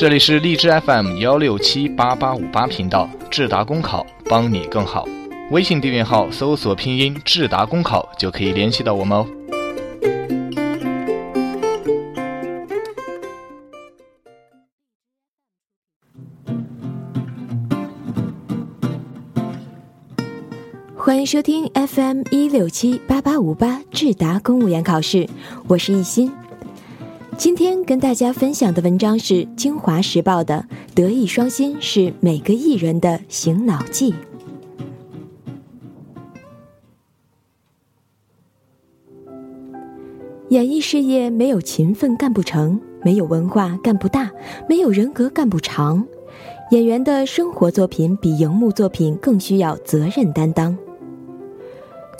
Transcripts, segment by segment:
这里是荔枝 FM 幺六七八八五八频道，智达公考帮你更好。微信订阅号搜索拼音智达公考就可以联系到我们哦。欢迎收听 FM 一六七八八五八智达公务员考试，我是艺昕。今天跟大家分享的文章是《京华时报》的“德艺双馨是每个艺人的醒脑剂”。演艺事业没有勤奋干不成，没有文化干不大，没有人格干不长。演员的生活作品比荧幕作品更需要责任担当。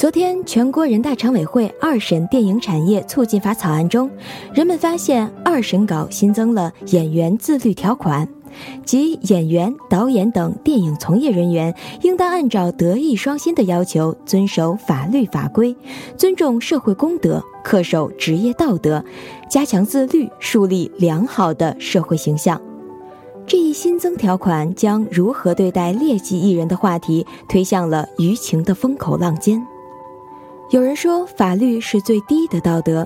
昨天，全国人大常委会二审电影产业促进法草案中，人们发现二审稿新增了演员自律条款，即演员、导演等电影从业人员应当按照德艺双馨的要求，遵守法律法规，尊重社会公德，恪守职业道德，加强自律，树立良好的社会形象。这一新增条款将如何对待劣迹艺人的话题推向了舆情的风口浪尖。有人说，法律是最低的道德，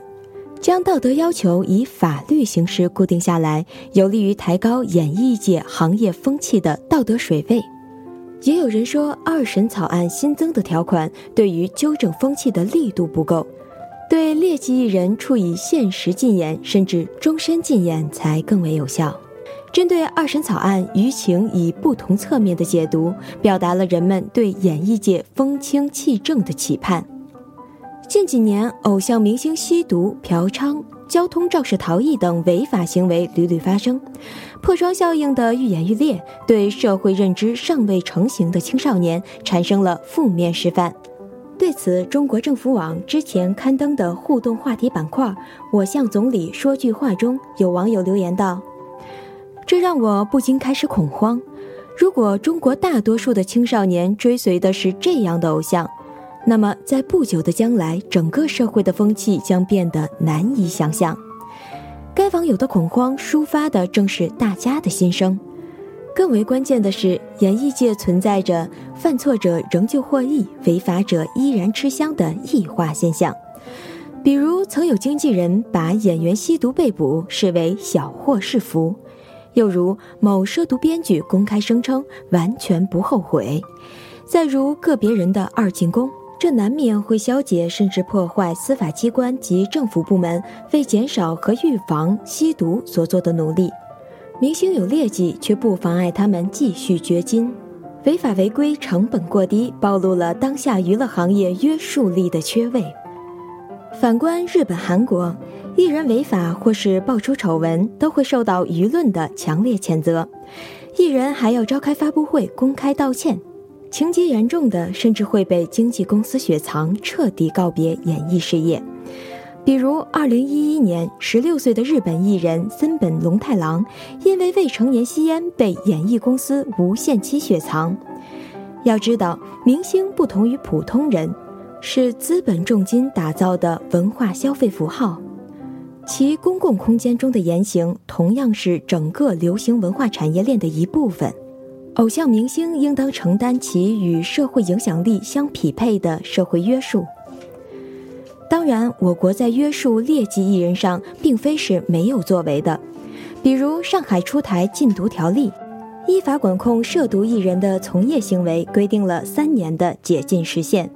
将道德要求以法律形式固定下来，有利于抬高演艺界行业风气的道德水位。也有人说，二审草案新增的条款对于纠正风气的力度不够，对劣迹艺人处以限时禁言甚至终身禁言才更为有效。针对二审草案，舆情以不同侧面的解读，表达了人们对演艺界风清气正的期盼。近几年，偶像明星吸毒、嫖娼、交通肇事逃逸等违法行为屡屡发生，破窗效应的愈演愈烈，对社会认知尚未成型的青少年产生了负面示范。对此，中国政府网之前刊登的互动话题板块“我向总理说句话”中有网友留言道：“这让我不禁开始恐慌。如果中国大多数的青少年追随的是这样的偶像。”那么，在不久的将来，整个社会的风气将变得难以想象。该网友的恐慌抒发的正是大家的心声。更为关键的是，演艺界存在着犯错者仍旧获益，违法者依然吃香的异化现象。比如，曾有经纪人把演员吸毒被捕视为小祸是福；又如某涉毒编剧公开声称完全不后悔；再如个别人的二进宫。这难免会消解甚至破坏司法机关及政府部门为减少和预防吸毒所做的努力。明星有劣迹，却不妨碍他们继续掘金。违法违规成本过低，暴露了当下娱乐行业约束力的缺位。反观日本、韩国，艺人违法或是爆出丑闻，都会受到舆论的强烈谴责，艺人还要召开发布会公开道歉。情节严重的，甚至会被经纪公司雪藏，彻底告别演艺事业。比如，二零一一年，十六岁的日本艺人森本龙太郎因为未成年吸烟被演艺公司无限期雪藏。要知道，明星不同于普通人，是资本重金打造的文化消费符号，其公共空间中的言行同样是整个流行文化产业链的一部分。偶像明星应当承担其与社会影响力相匹配的社会约束。当然，我国在约束劣迹艺人上并非是没有作为的，比如上海出台禁毒条例，依法管控涉毒艺人的从业行为，规定了三年的解禁时限。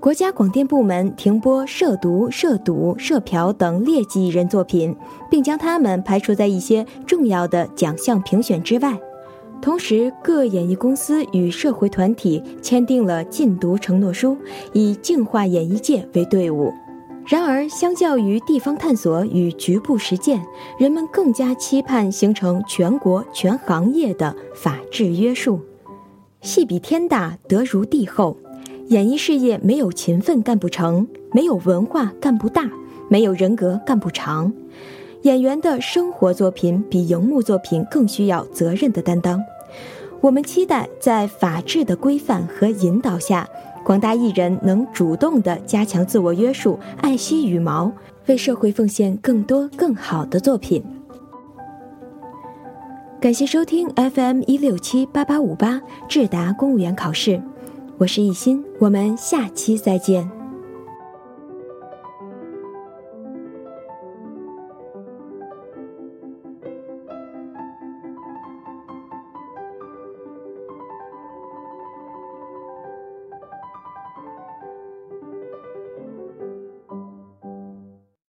国家广电部门停播涉毒、涉赌、涉嫖等劣迹艺人作品，并将他们排除在一些重要的奖项评选之外。同时，各演艺公司与社会团体签订了禁毒承诺书，以净化演艺界为队伍。然而，相较于地方探索与局部实践，人们更加期盼形成全国全行业的法治约束。戏比天大，德如地厚。演艺事业没有勤奋干不成，没有文化干不大，没有人格干不长。演员的生活作品比荧幕作品更需要责任的担当。我们期待在法治的规范和引导下，广大艺人能主动地加强自我约束，爱惜羽毛，为社会奉献更多更好的作品。感谢收听 FM 一六七八八五八智达公务员考试，我是艺昕，我们下期再见。